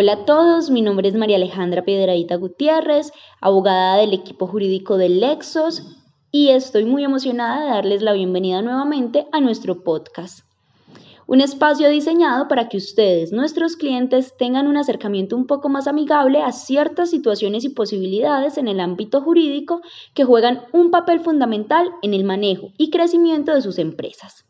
Hola a todos, mi nombre es María Alejandra Piedradita Gutiérrez, abogada del equipo jurídico del Lexos y estoy muy emocionada de darles la bienvenida nuevamente a nuestro podcast. Un espacio diseñado para que ustedes, nuestros clientes, tengan un acercamiento un poco más amigable a ciertas situaciones y posibilidades en el ámbito jurídico que juegan un papel fundamental en el manejo y crecimiento de sus empresas.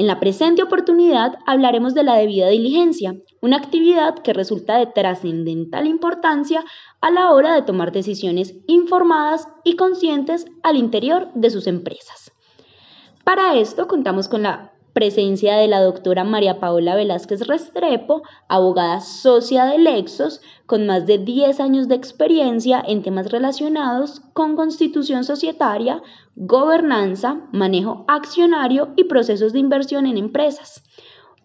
En la presente oportunidad hablaremos de la debida diligencia, una actividad que resulta de trascendental importancia a la hora de tomar decisiones informadas y conscientes al interior de sus empresas. Para esto contamos con la presencia de la doctora María Paola Velázquez Restrepo, abogada socia de Lexos, con más de 10 años de experiencia en temas relacionados con constitución societaria, gobernanza, manejo accionario y procesos de inversión en empresas.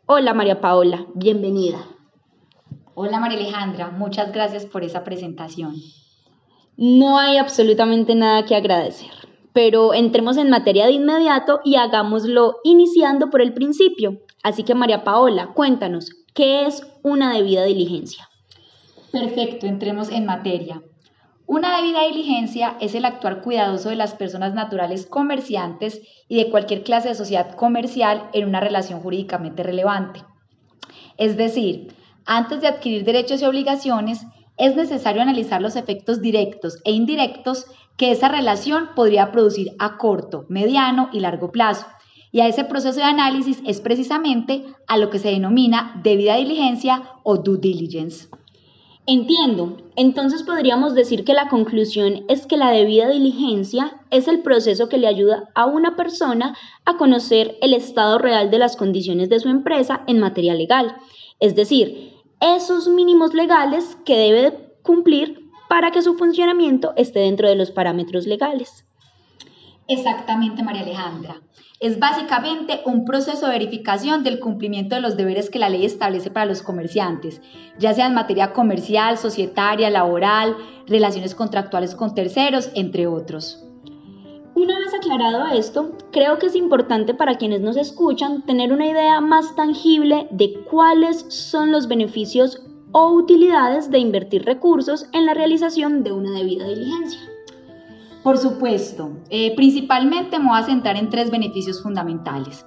Hola María Paola, bienvenida. Hola María Alejandra, muchas gracias por esa presentación. No hay absolutamente nada que agradecer pero entremos en materia de inmediato y hagámoslo iniciando por el principio. Así que María Paola, cuéntanos, ¿qué es una debida diligencia? Perfecto, entremos en materia. Una debida diligencia es el actuar cuidadoso de las personas naturales comerciantes y de cualquier clase de sociedad comercial en una relación jurídicamente relevante. Es decir, antes de adquirir derechos y obligaciones, es necesario analizar los efectos directos e indirectos que esa relación podría producir a corto, mediano y largo plazo. Y a ese proceso de análisis es precisamente a lo que se denomina debida diligencia o due diligence. Entiendo. Entonces podríamos decir que la conclusión es que la debida diligencia es el proceso que le ayuda a una persona a conocer el estado real de las condiciones de su empresa en materia legal. Es decir, esos mínimos legales que debe cumplir para que su funcionamiento esté dentro de los parámetros legales. Exactamente, María Alejandra. Es básicamente un proceso de verificación del cumplimiento de los deberes que la ley establece para los comerciantes, ya sea en materia comercial, societaria, laboral, relaciones contractuales con terceros, entre otros. Una vez aclarado esto, creo que es importante para quienes nos escuchan tener una idea más tangible de cuáles son los beneficios o utilidades de invertir recursos en la realización de una debida diligencia. Por supuesto, eh, principalmente me voy a centrar en tres beneficios fundamentales.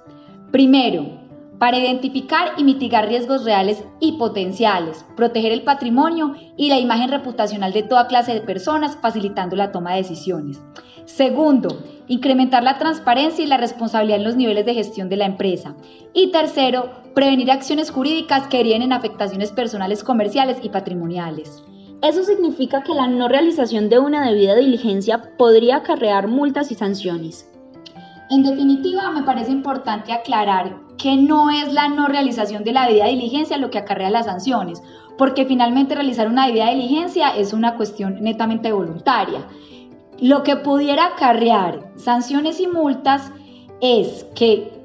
Primero, para identificar y mitigar riesgos reales y potenciales, proteger el patrimonio y la imagen reputacional de toda clase de personas, facilitando la toma de decisiones. Segundo, incrementar la transparencia y la responsabilidad en los niveles de gestión de la empresa. Y tercero, prevenir acciones jurídicas que harían en afectaciones personales, comerciales y patrimoniales. Eso significa que la no realización de una debida diligencia podría acarrear multas y sanciones. En definitiva, me parece importante aclarar que no es la no realización de la debida diligencia lo que acarrea las sanciones, porque finalmente realizar una debida diligencia es una cuestión netamente voluntaria. Lo que pudiera acarrear sanciones y multas es que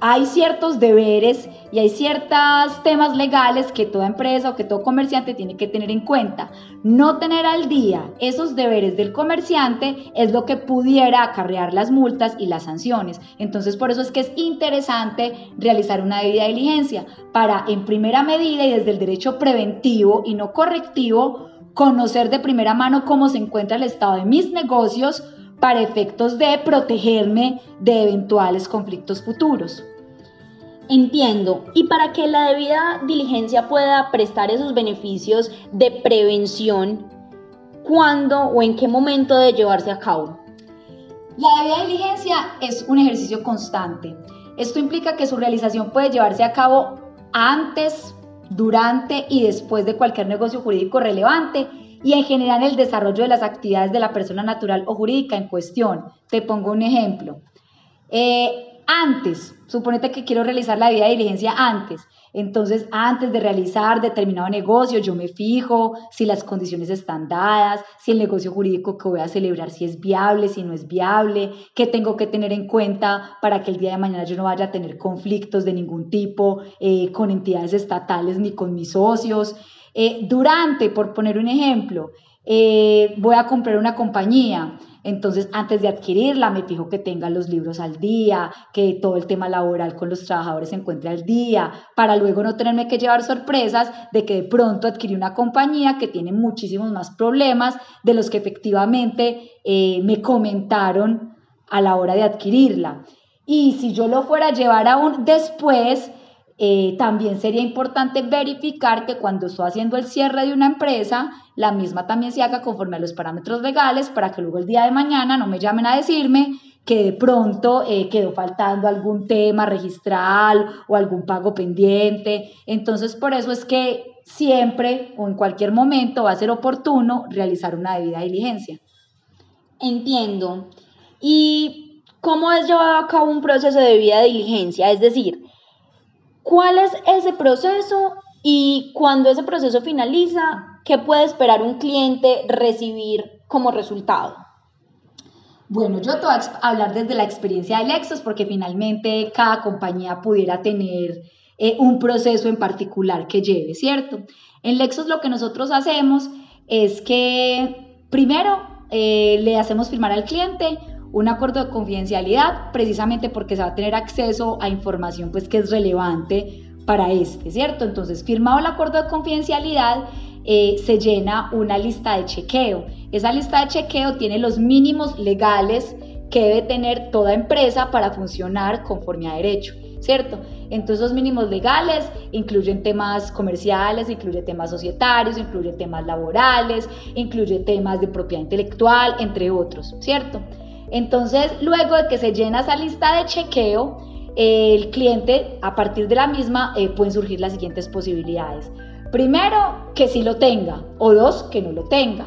hay ciertos deberes y hay ciertos temas legales que toda empresa o que todo comerciante tiene que tener en cuenta. No tener al día esos deberes del comerciante es lo que pudiera acarrear las multas y las sanciones. Entonces por eso es que es interesante realizar una debida diligencia para en primera medida y desde el derecho preventivo y no correctivo conocer de primera mano cómo se encuentra el estado de mis negocios para efectos de protegerme de eventuales conflictos futuros. Entiendo. Y para que la debida diligencia pueda prestar esos beneficios de prevención, ¿cuándo o en qué momento de llevarse a cabo? La debida diligencia es un ejercicio constante. Esto implica que su realización puede llevarse a cabo antes, durante y después de cualquier negocio jurídico relevante y en general el desarrollo de las actividades de la persona natural o jurídica en cuestión. Te pongo un ejemplo. Eh, antes, suponete que quiero realizar la vida de diligencia antes. Entonces, antes de realizar determinado negocio, yo me fijo si las condiciones están dadas, si el negocio jurídico que voy a celebrar, si es viable, si no es viable, qué tengo que tener en cuenta para que el día de mañana yo no vaya a tener conflictos de ningún tipo eh, con entidades estatales ni con mis socios. Eh, durante, por poner un ejemplo, eh, voy a comprar una compañía. Entonces, antes de adquirirla, me fijo que tenga los libros al día, que todo el tema laboral con los trabajadores se encuentre al día, para luego no tenerme que llevar sorpresas de que de pronto adquirí una compañía que tiene muchísimos más problemas de los que efectivamente eh, me comentaron a la hora de adquirirla. Y si yo lo fuera a llevar aún después, eh, también sería importante verificar que cuando estoy haciendo el cierre de una empresa, la misma también se haga conforme a los parámetros legales para que luego el día de mañana no me llamen a decirme que de pronto eh, quedó faltando algún tema registral o algún pago pendiente. Entonces, por eso es que siempre o en cualquier momento va a ser oportuno realizar una debida diligencia. Entiendo. ¿Y cómo es llevado a cabo un proceso de debida diligencia? Es decir, ¿Cuál es ese proceso y cuando ese proceso finaliza, qué puede esperar un cliente recibir como resultado? Bueno, yo te voy a hablar desde la experiencia de Lexos porque finalmente cada compañía pudiera tener eh, un proceso en particular que lleve, ¿cierto? En Lexos lo que nosotros hacemos es que primero eh, le hacemos firmar al cliente un acuerdo de confidencialidad precisamente porque se va a tener acceso a información pues que es relevante para este, ¿cierto? Entonces, firmado el acuerdo de confidencialidad, eh, se llena una lista de chequeo. Esa lista de chequeo tiene los mínimos legales que debe tener toda empresa para funcionar conforme a derecho, ¿cierto? Entonces los mínimos legales incluyen temas comerciales, incluye temas societarios, incluye temas laborales, incluye temas de propiedad intelectual, entre otros, ¿cierto? Entonces, luego de que se llena esa lista de chequeo, el cliente, a partir de la misma, eh, pueden surgir las siguientes posibilidades. Primero, que sí lo tenga, o dos, que no lo tenga.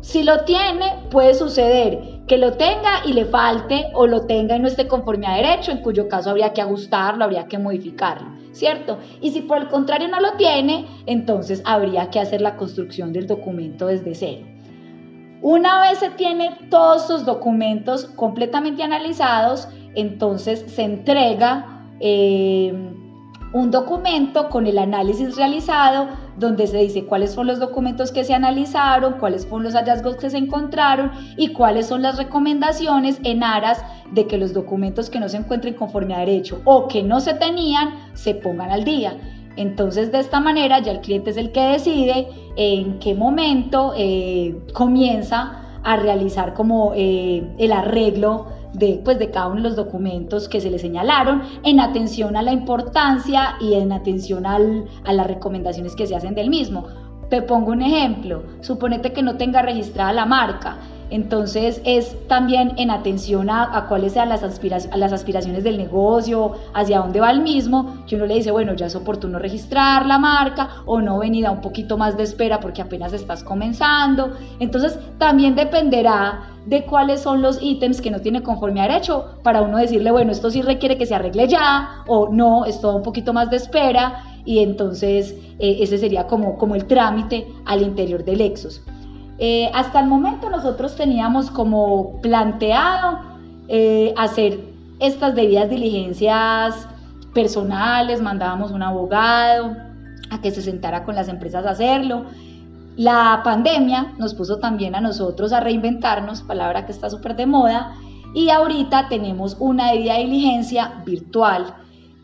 Si lo tiene, puede suceder que lo tenga y le falte o lo tenga y no esté conforme a derecho, en cuyo caso habría que ajustarlo, habría que modificarlo, ¿cierto? Y si por el contrario no lo tiene, entonces habría que hacer la construcción del documento desde cero. Una vez se tiene todos estos documentos completamente analizados, entonces se entrega eh, un documento con el análisis realizado donde se dice cuáles son los documentos que se analizaron, cuáles fueron los hallazgos que se encontraron y cuáles son las recomendaciones en aras de que los documentos que no se encuentren conforme a derecho o que no se tenían se pongan al día. Entonces, de esta manera, ya el cliente es el que decide en qué momento eh, comienza a realizar como eh, el arreglo de, pues, de cada uno de los documentos que se le señalaron en atención a la importancia y en atención a las recomendaciones que se hacen del mismo. Te pongo un ejemplo, suponete que no tenga registrada la marca entonces es también en atención a, cuáles sean las, aspiraciones del negocio, hacia dónde va el mismo, que uno le dice, bueno, ya es oportuno registrar la marca o no venida un poquito más de espera porque apenas estás comenzando. Entonces también dependerá de cuáles son los ítems que no tiene conforme a derecho para uno decirle, bueno, esto sí requiere que se arregle ya o no, es todo un poquito más de espera y entonces eh, ese sería como, como el trámite al interior del Lexus. Eh, hasta el momento nosotros teníamos como planteado eh, hacer estas debidas diligencias personales, mandábamos un abogado a que se sentara con las empresas a hacerlo. La pandemia nos puso también a nosotros a reinventarnos, palabra que está súper de moda, y ahorita tenemos una debida diligencia virtual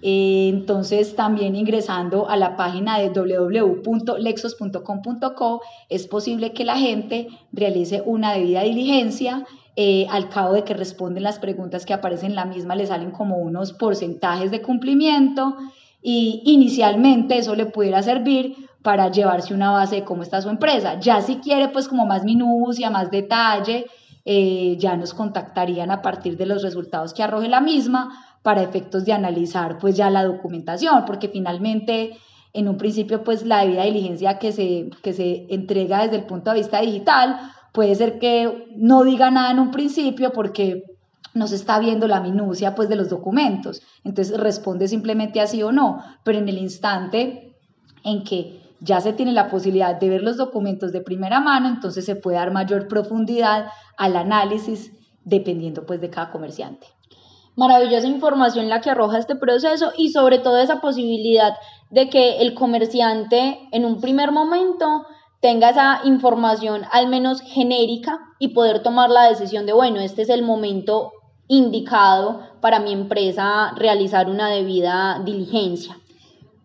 entonces, también ingresando a la página de www.lexos.com.co es posible que la gente realice una debida diligencia. Eh, al cabo de que responden las preguntas que aparecen en la misma, le salen como unos porcentajes de cumplimiento y inicialmente eso le pudiera servir para llevarse una base de cómo está su empresa. Ya si quiere pues como más minucia, más detalle, eh, ya nos contactarían a partir de los resultados que arroje la misma para efectos de analizar pues ya la documentación, porque finalmente en un principio pues la debida diligencia que se, que se entrega desde el punto de vista digital puede ser que no diga nada en un principio porque no se está viendo la minucia pues de los documentos, entonces responde simplemente así o no, pero en el instante en que ya se tiene la posibilidad de ver los documentos de primera mano, entonces se puede dar mayor profundidad al análisis dependiendo pues de cada comerciante maravillosa información la que arroja este proceso y sobre todo esa posibilidad de que el comerciante en un primer momento tenga esa información al menos genérica y poder tomar la decisión de, bueno, este es el momento indicado para mi empresa realizar una debida diligencia.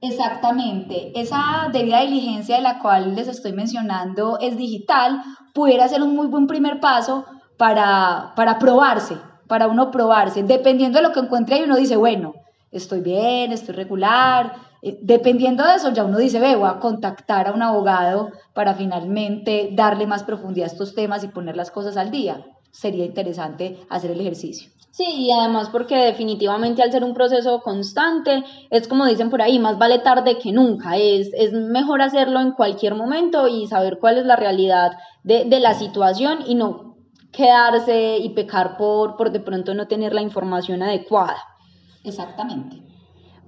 Exactamente, esa debida diligencia de la cual les estoy mencionando es digital, pudiera ser un muy buen primer paso para, para probarse, para uno probarse. Dependiendo de lo que encuentre ahí, uno dice, bueno, estoy bien, estoy regular. Eh, dependiendo de eso, ya uno dice, ve, voy a contactar a un abogado para finalmente darle más profundidad a estos temas y poner las cosas al día. Sería interesante hacer el ejercicio. Sí, y además porque definitivamente al ser un proceso constante, es como dicen por ahí, más vale tarde que nunca. Es, es mejor hacerlo en cualquier momento y saber cuál es la realidad de, de la situación y no quedarse y pecar por, por de pronto no tener la información adecuada. Exactamente.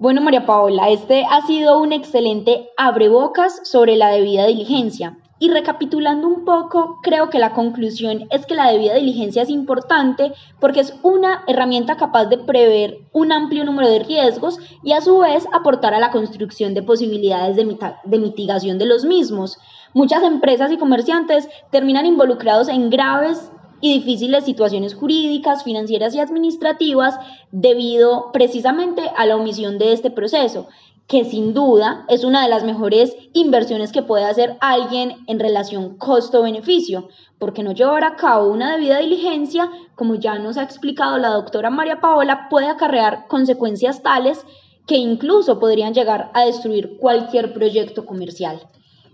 Bueno, María Paola, este ha sido un excelente abrebocas sobre la debida diligencia. Y recapitulando un poco, creo que la conclusión es que la debida diligencia es importante porque es una herramienta capaz de prever un amplio número de riesgos y a su vez aportar a la construcción de posibilidades de, de mitigación de los mismos. Muchas empresas y comerciantes terminan involucrados en graves y difíciles situaciones jurídicas, financieras y administrativas debido precisamente a la omisión de este proceso que sin duda es una de las mejores inversiones que puede hacer alguien en relación costo-beneficio, porque no llevar a cabo una debida diligencia, como ya nos ha explicado la doctora María Paola, puede acarrear consecuencias tales que incluso podrían llegar a destruir cualquier proyecto comercial.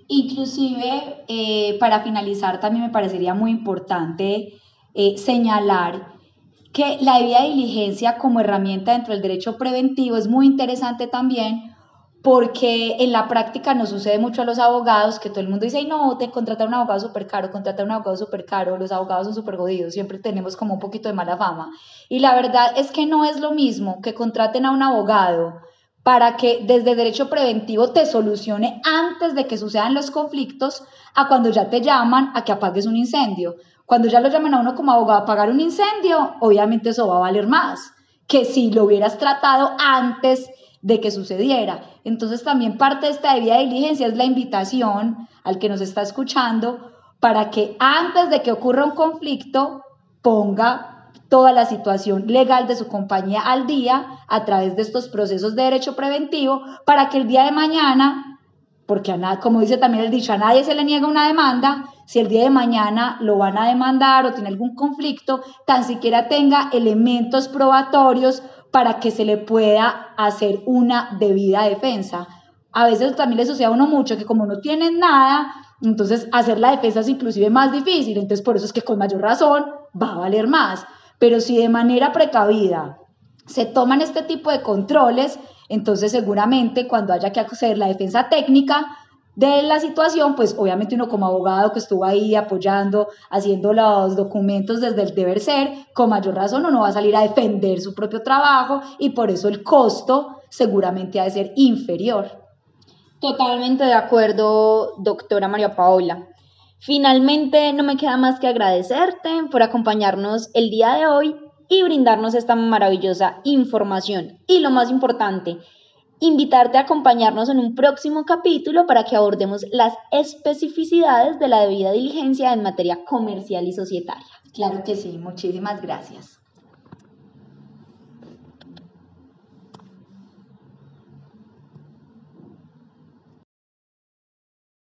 Inclusive, eh, para finalizar, también me parecería muy importante eh, señalar que la debida diligencia como herramienta dentro del derecho preventivo es muy interesante también porque en la práctica nos sucede mucho a los abogados que todo el mundo dice, no, te contratar un abogado súper caro, contratar un abogado súper caro, los abogados son súper jodidos, siempre tenemos como un poquito de mala fama. Y la verdad es que no es lo mismo que contraten a un abogado para que desde derecho preventivo te solucione antes de que sucedan los conflictos a cuando ya te llaman a que apagues un incendio. Cuando ya lo llaman a uno como abogado a apagar un incendio, obviamente eso va a valer más que si lo hubieras tratado antes de que sucediera. Entonces también parte de esta debida diligencia es la invitación al que nos está escuchando para que antes de que ocurra un conflicto ponga toda la situación legal de su compañía al día a través de estos procesos de derecho preventivo para que el día de mañana, porque a nada, como dice también el dicho, a nadie se le niega una demanda, si el día de mañana lo van a demandar o tiene algún conflicto, tan siquiera tenga elementos probatorios para que se le pueda hacer una debida defensa. A veces también le sucede a uno mucho que como no tienen nada, entonces hacer la defensa es inclusive más difícil, entonces por eso es que con mayor razón va a valer más. Pero si de manera precavida se toman este tipo de controles, entonces seguramente cuando haya que hacer la defensa técnica, de la situación, pues obviamente uno como abogado que estuvo ahí apoyando, haciendo los documentos desde el deber ser, con mayor razón uno va a salir a defender su propio trabajo y por eso el costo seguramente ha de ser inferior. Totalmente de acuerdo, doctora María Paola. Finalmente, no me queda más que agradecerte por acompañarnos el día de hoy y brindarnos esta maravillosa información. Y lo más importante, invitarte a acompañarnos en un próximo capítulo para que abordemos las especificidades de la debida diligencia en materia comercial y societaria. Claro que sí, muchísimas gracias.